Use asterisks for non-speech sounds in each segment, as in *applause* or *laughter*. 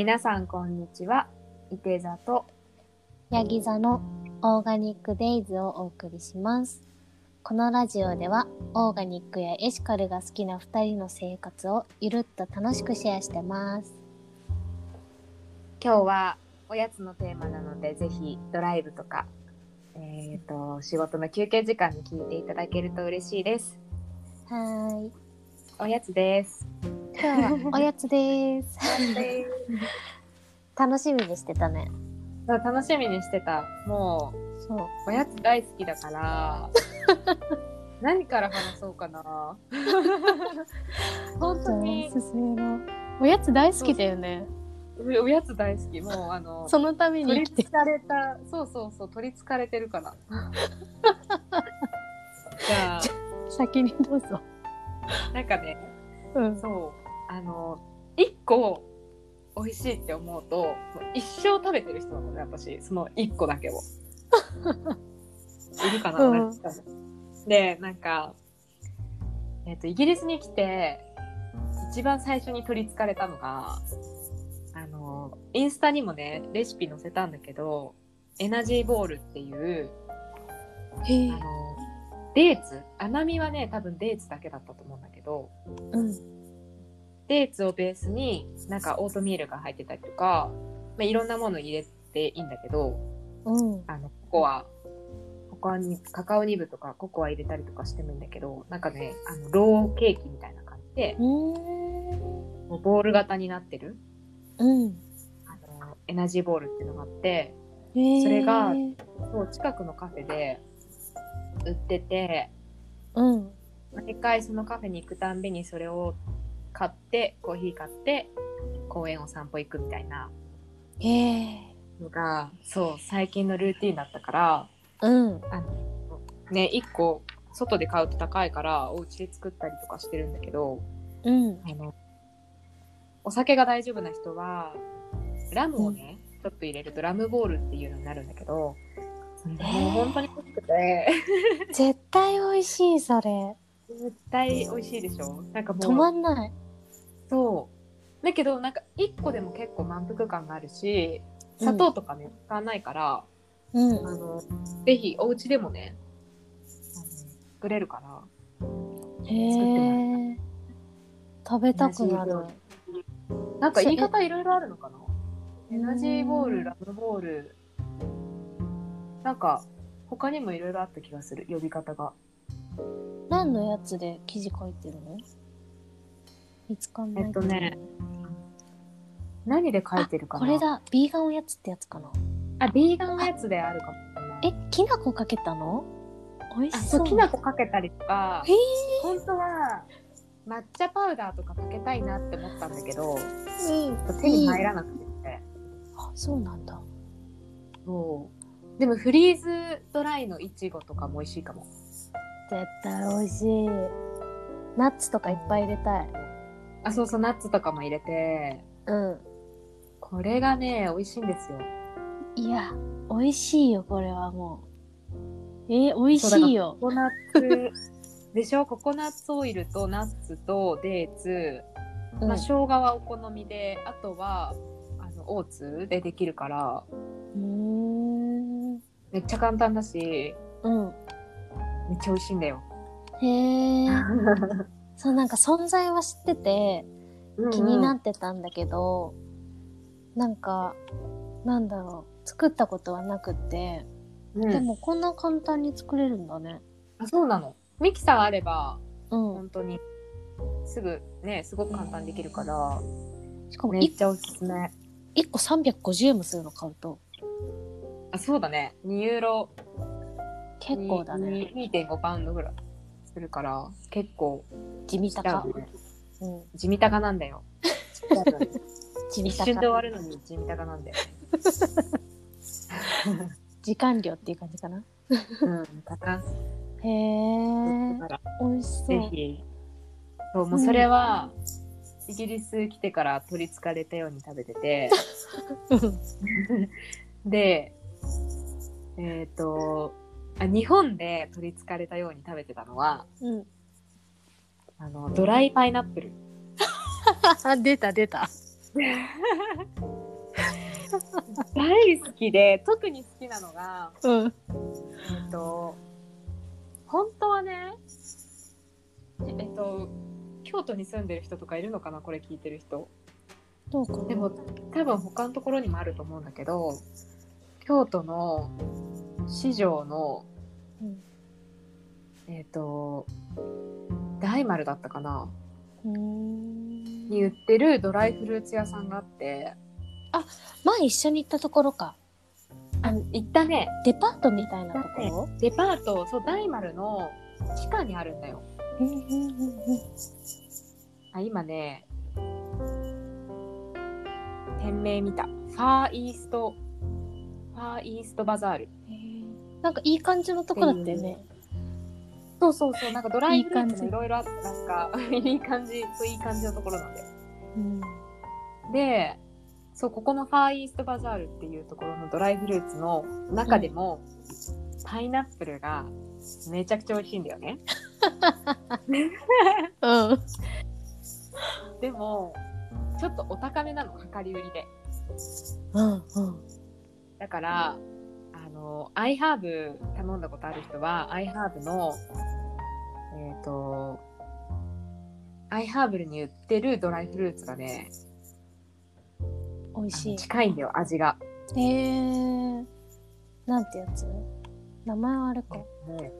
皆さんこんにちは。伊手座とヤギ座のオーガニックデイズをお送りします。このラジオではオーガニックやエシカルが好きな2人の生活をゆるっと楽しくシェアしてます。今日はおやつのテーマなのでぜひドライブとか、えっ、と仕事の休憩時間に聞いていただけると嬉しいです。はーい。おやつです。今日はおやつです。楽しみにしてたね。そう楽しみにしてた。もそう。うおやつ大好きだから。何から話そうかな。*laughs* 本当におすすめの。おやつ大好きだよね。おやつ大好き。もうあのそのために取りつかれたそうそうそう取りつかれてるから *laughs* じゃあ先にどうぞ。なんかねうん。そうあの一個美味しいって思うと一生食べてる人なのね私。その一個だけを。*laughs* いるかな、うんでなんか、えっとイギリスに来て一番最初に取りつかれたのがあのインスタにもねレシピ載せたんだけどエナジーボールっていうへあのデーツ。甘みはね多分デーツだけだったと思うんだけどうん。デーツをベースになんかオートミールが入ってたりとか、まあ、いろんなもの入れていいんだけどうん。あのココアココアにカカオニブとかココア入れたりとかしてもいいんだけどなんかねあのローケーキみたいな感じで。もうボール型になってるうん。あのエナジーボールっていうのがあってそれがそう近くのカフェで売っててうん。毎回そのカフェに行くたんびにそれを買ってコーヒー買って公園を散歩行くみたいな。のがそう最近のルーティンだったからうん。あのね1個外で買うと高いからお家で作ったりとかしてるんだけどうん。あのお酒が大丈夫な人はラムをね、ちょっと入れるとラムボールっていうのになるんだけどもう本当に美味しくて絶対美味しい、それ。絶対美味しいでしょ？なんかもう止まんない。そう。だけどなんか1個でも結構満腹感があるし砂糖とかね、使わないからうん。あのぜひお家でもね作れるからへえ。食べたくなる。なんか言い方いろいろあるのかな？エナジーボールラムボール。なんか他にもいろいろあった気がする呼び方が。何のやつで記事書いてるの？見つかんない。えっとね何で書いてるかな？これだ。ビーガンおやつってやつかな。あビーガンのやつであるかもえ、きな粉かけたの？美味あしそうきな粉かけたりとかへえ。本当は抹茶パウダーとかかけたいなって思ったんだけどうん。手に入らなくて、あ、そうなんだ。そうでもフリーズドライのいちごとかも美味しいかも絶対美味しい。ナッツとかいっぱい入れたい。あそうそうナッツとかも入れてうん。これがね美味しいんですよいや、美味しいよ、これはもう。えー、美味しいよ。ココナッツでしょ？*laughs* ココナッツオイルとナッツとデーツ、うんまあ、生姜はお好みであとはあのオーツでできるからうーん。めっちゃ簡単だしうん。めっちゃ美味しいんだよへえ。*laughs* そう、なんか存在は知ってて気になっってたんだけど、なんか、なんだろう。作ったことはなくって、うんでもこんな簡単に作れるんだね。あそうなのミキサーあればうん。本当にすぐねすごく簡単にできるからしかもめっ 1, ちゃおすすめ個350円もするの買うと。あそうだね2ユーロ結構だね。に2.5パウンドぐらいするから結構地味高。ねうん。地味高なんだよ地味 *laughs* 一瞬で終高。わるのに地味高なんだよね *laughs* 時間量っていう感じかな。うん高へえ。美味しそう。ぜひそうもうそれは、イギリス来てから取りつかれたように食べてて *laughs* でえっ、とあ日本で取りつかれたように食べてたのはうん。あのドライパイナップル *laughs* 出た出た。大好きで特に好きなのがうん。えっと本当はねえっと京都に住んでる人とかいるのかなこれ聞いてる人どうかなでも多分他のところにもあると思うんだけど京都の市場のうん。えっ、と大丸だったかな。に売ってるドライフルーツ屋さんがあって。前一緒に行ったところか。あ行ったね。デパートみたいなところ？デパートそう大丸の地下にあるんだよ。あ今ね店名見た。ファーイーストファーイーストバザールなんかいい感じのとこだったよね。そうそうそうなんかドライフルーツもいろいろあってなんか *laughs* いい感じそういい感じのところなんだようん。でそうここのファーイーストバザールっていうところのドライフルーツの中でも、パイナップルがめちゃくちゃ美味しいんだよねうん。でもちょっとお高めなの量り売りでうんうん。だからあのアイハーブ頼んだことある人はアイハーブのえっ、とアイハーブルに売ってるドライフルーツがね美味しい。近いんだよ味が。へえ。なんてやつ？名前はあれか。ね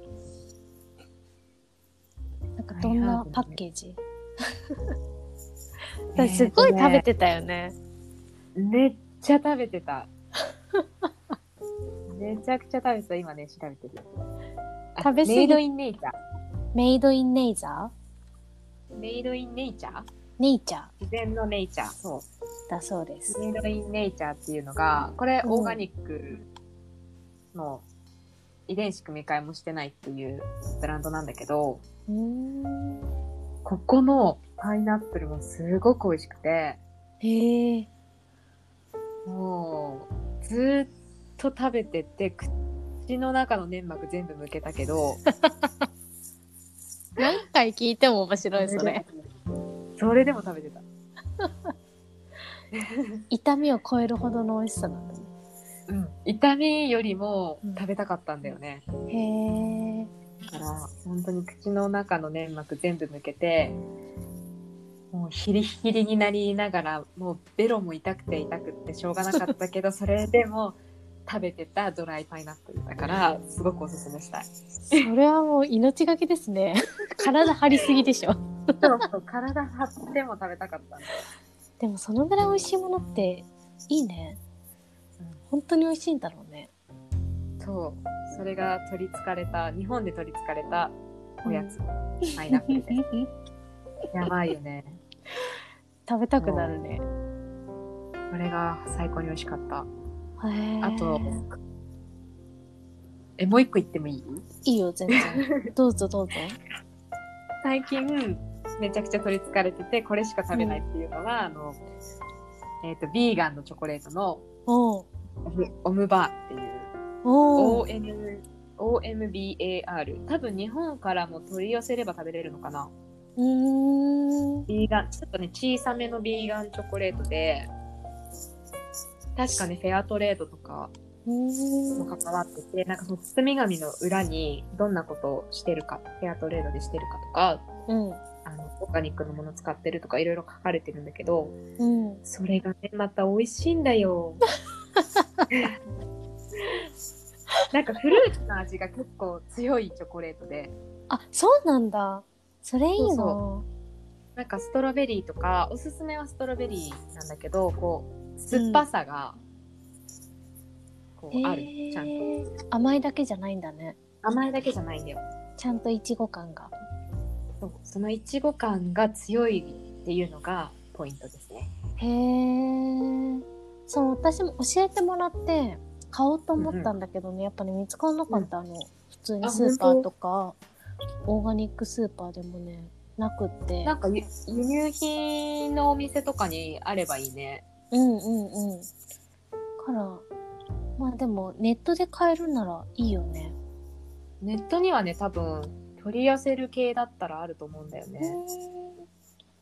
なんかどんなパッケージ？*laughs* えー私すごいとね食べてたよね。めっちゃ食べてた。めちゃくちゃ食べてた。今ね、調べてる。あ食べ過ぎメイドインネイチャー。メイドインネイザメイドインネイチャー？ーネイチャー自然のネイチャー。そう。だそうです。メイドインネイチャーっていうのが、これうんオーガニックの遺伝子組み換えもしてないっていうブランドなんだけど、うーん。ここのパイナップルもすごく美味しくて、へえ。もうずーっと食べてて、口の中の粘膜全部むけたけど、*laughs* 何回聞いても面白いそれ。それでも食べてた。痛みを超えるほどの美味しさなんだね。うん。痛みよりもうん食べたかったんだよね。へえ。だから、本当に口の中の粘膜全部むけて、もうヒリヒリになりながら、もうベロも痛くて痛くってしょうがなかったけど、それでも食べてたドライパイナップルだから、すごくおすすめしたい。それはもう命がけですね。*laughs* 体張りすぎでしょ。そうそう、体張っても食べたかった。でもそのぐらい美味しいものっていいね。本当に美味しいんだろうね。そう、それが取り憑かれた、日本で取り憑かれたおやつ、パイナップルです。やばいよね。食べたくなるね。これが最高に美味しかった。あと、え、もう一個言ってもいい？いいよ、全然。どうぞどうぞ。*laughs* 最近、めちゃくちゃ取り憑かれてて、これしか食べないっていうのが、あの、えっ、と、ビーガンのチョコレートのオムオムバーっていう、おう OM、OMBAR。多分日本からも取り寄せれば食べれるのかなうーん。ビーガン、ちょっとね、小さめのビーガンチョコレートで、確かね、フェアトレードとかもん。関わってて、なんかその包み紙の裏にどんなことをしてるか、フェアトレードでしてるかとか、うん。あの、オーガニックのもの使ってるとかいろいろ書かれてるんだけど、うん。それがね、また美味しいんだよ。*laughs* なんかフルーツの味が結構強いチョコレートで、あ、そうなんだ。それいいな。なんかストロベリーとか、おすすめはストロベリーなんだけど、こう、酸っぱさが、こう、ある、ちゃんと。甘いだけじゃないんだね。甘いだけじゃないんだよ。ちゃんといちご感が。そうそのいちご感が強いっていうのがポイントですね。へえ。そう、私も教えてもらって買おうと思ったんだけどね、やっぱね、見つからなかった、あの、普通にあスーパーとか、オーガニックスーパーでもね、なくって。なんか輸輸入品のお店とかにあればいいね。うんうんうん。から、まあでも、ネットで買えるならいいよね。ネットにはね、多分取り寄せる系だったらあると思うんだよね。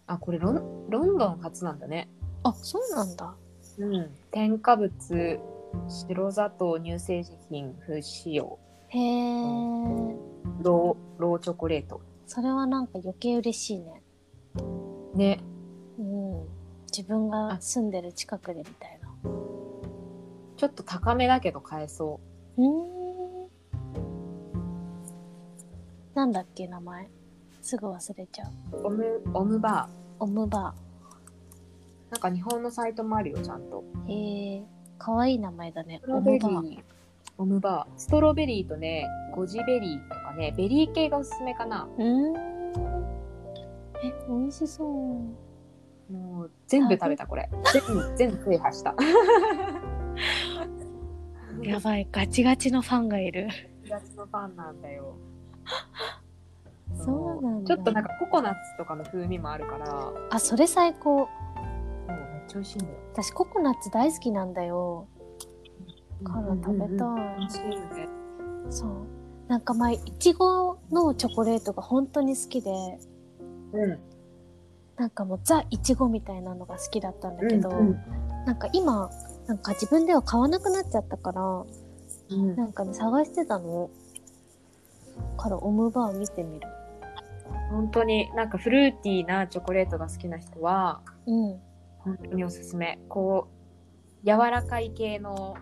あ、これロンロンドン初なんだね。あそうなんだ。うん、添加物白砂糖乳製品不使用。へえ、ローローチョコレート。それはなんか余計嬉しいね。ね。うん自分が住んでる近くでみたいな。ちょっと高めだけど買えそう。ーん。なんだっけ名前。すぐ忘れちゃう。う Om Ombar Ombaー。なんか日本のサイトもあるよちゃんと。ーへえかわいい名前だね。 Ombar ー。 Ombar。ストロベリーとねゴジベリーとかねベリー系がおすすめかな。うーん。え美味しそうもう全部食べたこれ。全部制覇した。*laughs* やばいガチガチのファンがいる。ガチのファンなんだよ。そうなんだ。ちょっとなんかココナッツとかの風味もあるから。もあそれ最高。うめっちゃ美味しいんだよ。私ココナッツ大好きなんだよ。から食べたい、美味しいよね。そう。なんか前いちごのチョコレートが本当に好きで。うんなんかもうザいちごみたいなのが好きだったんだけど、うんなんか今なんか自分では買わなくなっちゃったからうん。なんかね探してたの。からオムバー見てみる。本当になんかフルーティーなチョコレートが好きな人はうん、本当におすすめ。こう柔らかい系の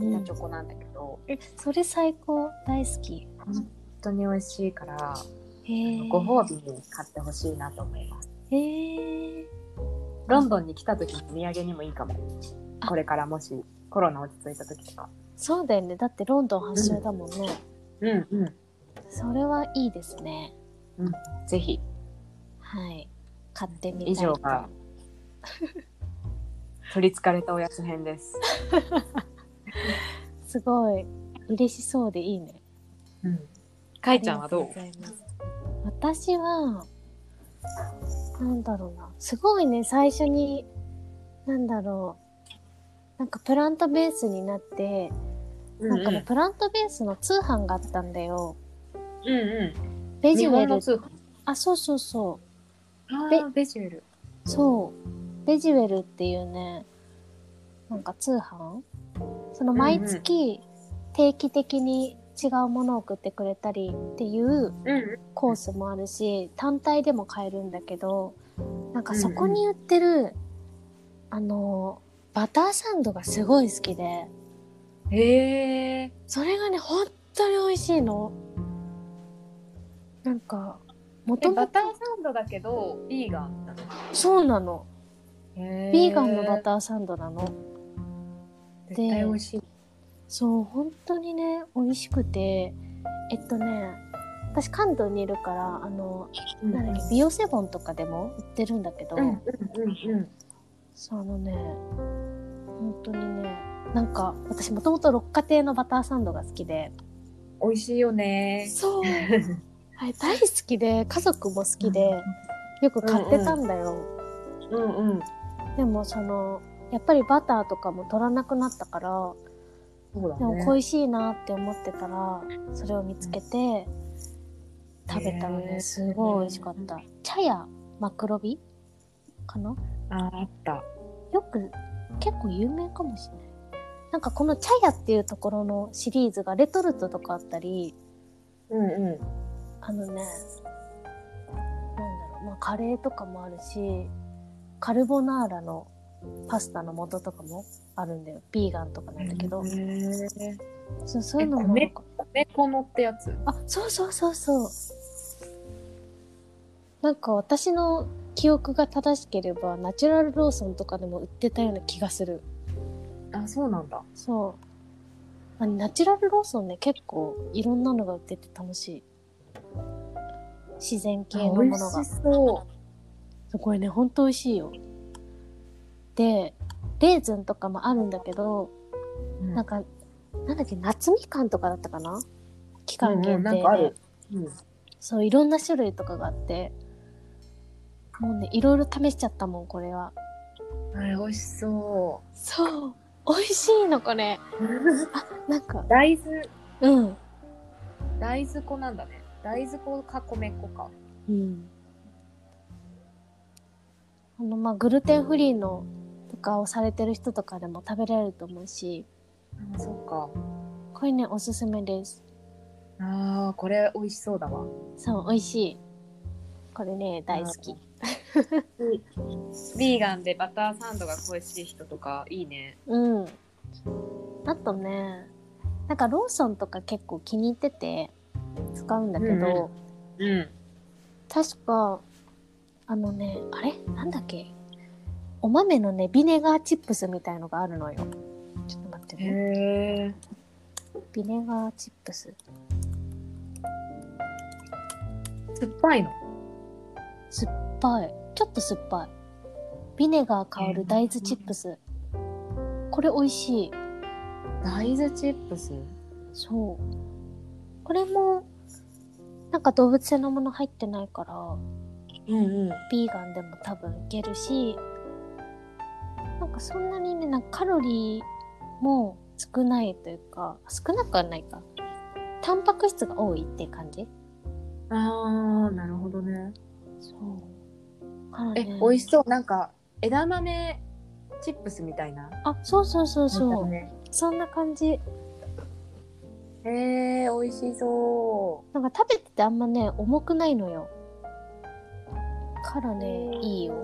うん。チョコなんだけど、えそれ最高？大好き。本当に美味しいからご褒美に買ってほしいなと思いますへえロンドンに来た時のお土産にもいいかも。あ。これからもしコロナ落ち着いた時とか。そうだよね。だってロンドン発祥だもんね、うんうん。それはいいですね。ぜひ。はい。買ってみたい。以上が取りつかれたおやつ編です、*laughs* すごい。嬉しそうでいいね。うん、かいちゃんはどう？私はなんだろうな。すごいね最初になんだろう。なんかプラントベースになって、なんかねプラントベースの通販があったんだよ。うんうん。ベジュエル。あそうそうそう。あベーベジュエル。そう。ベジュエルっていうねなんか通販？その毎月定期的に違うものを送ってくれたりっていうコースもあるし単体でも買えるんだけどなんかそこに売ってる、あのバターサンドがすごい好きでへえ。それがね本当に美味しいの。なんかもともとバターサンドだけどビーガンなの？そうなの。へビーガンのバターサンドなの。絶対美味しいそう本当にね美味しくてえっとね私関東にいるからあのなんだっけビオセボンとかでも売ってるんだけど、うんうんうんうん。そうあのね本当にねなんか私もともと六花亭のバターサンドが好きで。美味しいよね。そう。*laughs* あれ大好きで家族も好きでよく買ってたんだよ、うんうん。でもそのやっぱりバターとかも取らなくなったからそうだでもね恋しいなって思ってたらそれを見つけて食べたのへーですごい美味しかった。茶屋マクロビ？かな？ああった。よく結構有名かもしれない。なんかこの茶屋っていうところのシリーズがレトルトとかあったりうんうあのねなんだろうまあカレーとかもあるしカルボナーラのパスタの素とかもあるんだよ。ビーガンとかなんだけど、そうそういうのも。なんか米粉のってやつ？あそうそうそうそう。なんか私の記憶が正しければナチュラルローソンとかでも売ってたような気がする。あそうなんだ。そう。あナチュラルローソンね結構いろんなのが売ってて楽しい。自然系のものが。美味しそこれねほんと美味しいよ。でレーズンとかもあるんだけどうなんかなんだっけ夏みかんとかだったかな？期間限定で、うんうんなんかある。うん。そういろんな種類とかがあって。もうねいろいろ試しちゃったもんこれは。あれ美味しそそう。美味しいのこれ。*laughs* うなんか。大豆。うん。大豆粉なんだね。大豆粉か米粉か。うん。あのまあグルテンフリーのとかをされてる人とかでも食べられると思うしあそっか。これねおすすめです。あーこれ美味しそうだわ。そう美味しい。これね大好き。ビーガンでバターサンドが恋しい人とかいいね。うん。あとねなんかローソンとか結構気に入ってて使うんだけど、うん。うん。確かあのねあれ？なんだっけ？お豆のねビネガーチップスみたいのがあるのよ。ちょっと待ってね。ビネガーチップス。酸っぱいの？酸っぱい。ちょっと酸っぱい。ビネガー香る大豆チップス。これ美味しい。大豆チップス？そう。これもなんか動物性のもの入ってないからうんうん。ビーガンでも多分いけるしなんかそんなにねなんかカロリーも少ないというか少なくはないか。タンパク質が多いって感じ？あーなるほどね。そう。からえね美味しそう。なんか枝豆チップスみたいな？あそうそうそうそう、ね。そんな感じ。へえ美味しそなんか食べててあんまね重くないのよ。からうねいいよ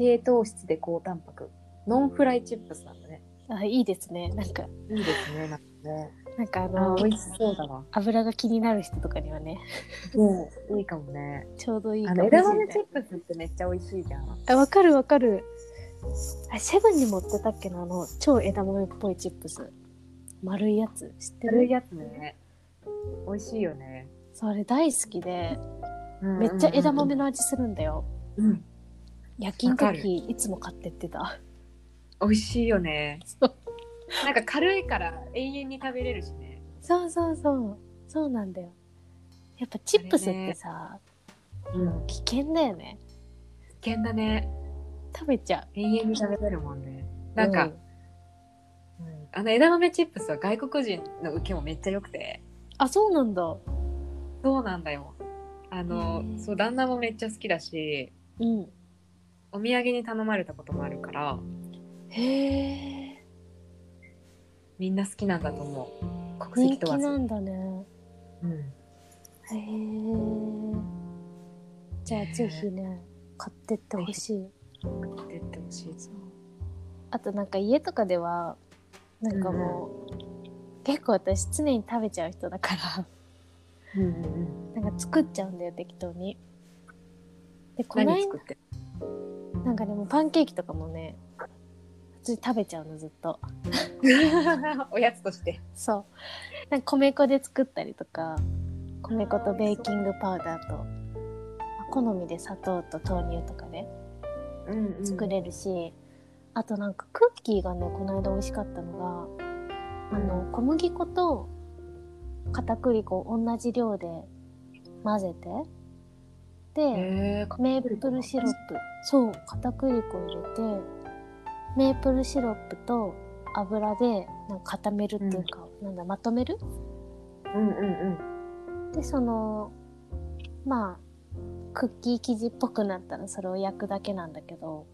低糖質で高タンパク。ノンフライチップスなんだね。あいいですね。なんか。いいですねなんかね。なんかああのー美味しそうだわ。油が気になる人とかにはね。うんいいかもね。ちょうどいいかあも枝豆チップスってめっちゃ美味しいじゃん。あわかるわかる。あセブンに持ってたっけな？あの超枝豆っぽいチップス。丸いやつ。知ってる？軽いやつね。美味しいよね。それ大好きで。めっちゃ枝豆の味するんだよ。うん夜勤時いつも買ってってた。美味しいよね。なんか軽いから永遠に食べれるしね。そうそうそう。そうなんだよ。やっぱチップスってさ、うん。危険だよね。危険だね。食べちゃ永遠に食べれるもんね。なんか、うん。うん。あの枝豆チップスは外国人の受けもめっちゃ良くて。あそうなんだ。そうなんだよ。あのそう旦那もめっちゃ好きだし。うんお土産に頼まれたこともあるからへえみんな好きなんだと思う。国人籍問わず気なんだね。うん。へえじゃあぜひね買ってってほしい。買ってってほしい。そう。あとなんか家とかではなんかもう、結構私常に食べちゃう人だから。うんうんうん。なんか作っちゃうんだよ適当に。でこの間何作って？なんかでもパンケーキとかもね普通に食べちゃうのずっと。おやつとして。そう。なんか米粉で作ったりとか米粉とベーキングパウダーとまあ好みで砂糖と豆乳とかでうんうん。作れるし、あとなんかクッキーがねこの間美味しかったのがあの小麦粉と片栗粉を同じ量で混ぜてで、メープルシロップ。そう片栗粉入れてメープルシロップと油でなんか固めるっていうか、なんだまとめる？うんうんでそのまあクッキー生地っぽくなったらそれを焼くだけなんだけど。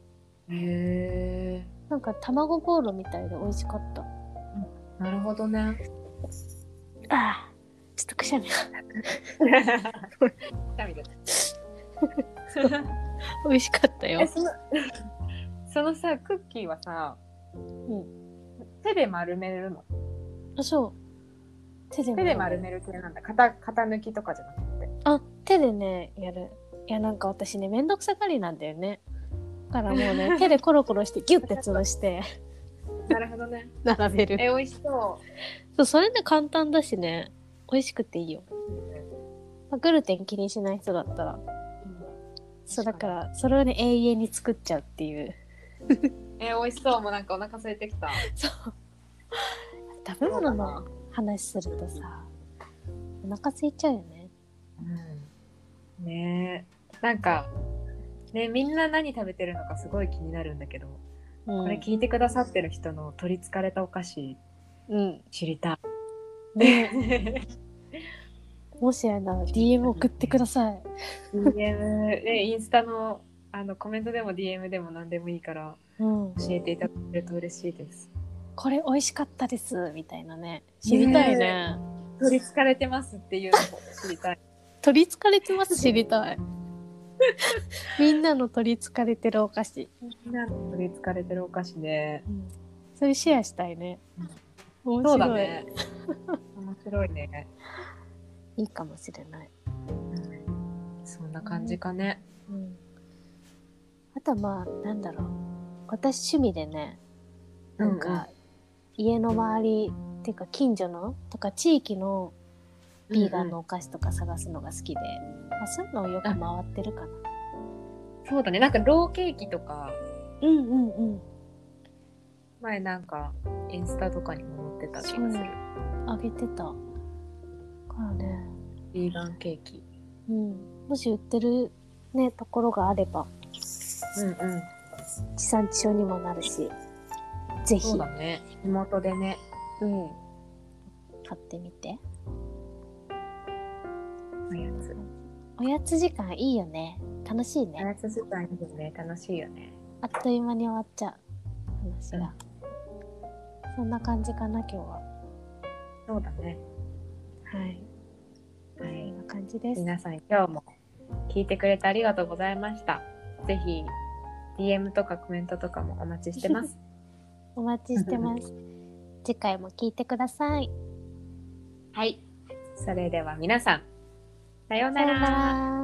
うんへえなんか卵ボーロみたいで美味しかった。なるほどね。あーちょっとくしゃみが。*laughs* ダメだ *laughs* 美味しかったよ。えそのそのさクッキーはさ、ん手で丸めるの？あそう。手で手で丸める系なんだ。型型抜きとかじゃなくて。あ手でねやる。いやなんか私ねめんどくさがりなんだよね。だからもうね *laughs* 手でコロコロしてギュッて潰して。なるほどね。並べる。え美味しそそうそれで簡単だしね。美味しくていいよ、まあグルテン気にしない人だったら。う、そうだからそれをね永遠に作っちゃうっていう。*laughs* え美味しそう。もうなんかお腹空いてきた。*laughs* そう。食べ物の話するとさお腹空いちゃうよね。うん。ね。えなんかねみんな何食べてるのかすごい気になるんだけど、うん。これ聞いてくださってる人の取りつかれたお菓子うん。知りたね。い *laughs* もしやなら DM 送ってください。DM でインスタのあのコメントでも DM でも何でもいいからうん、教えていただけると嬉しいです。これ美味しかったですみたいなね。知りたいね。取りつかれてますっていうのも知りたい。取りつかれてます知りたい。みんなの取りつかれてるお菓子、みんなの取りつかれてるお菓子で。それシェアしたいね。面そう白い、だね。面白いね。いいかもしれない、そんな感じかね。うん、あとはまあなんだろう私趣味でねなんか、うんうん家の周りっていうか近所のとか地域のビーガンのお菓子とか探すのが好きで、まあ、そういうのをよく回ってるかな。そうだね。なんかローケーキとかうんうんうん。前なんかインスタとかにも載ってた気がする。あげてた。からね。ビーガンケーキ。うん。もし売ってるね、ところがあれば、うんうん。地産地消にもなるし、ぜひ、そうだね。地元でね。うん。買ってみて。おやつ。おやつ時間いいよね。楽しいね。おやつ時間いいよね。楽しいよね。あっという間に終わっちゃう。話が。そんな感じかな、今日は。そうだね。はい。感じです。皆さん今日も聞いてくれてありがとうございました。ぜひ DM とかコメントとかもお待ちしてます。*laughs* お待ちしてます。次回も聞いてください。はい。それでは皆さん、さような。ら。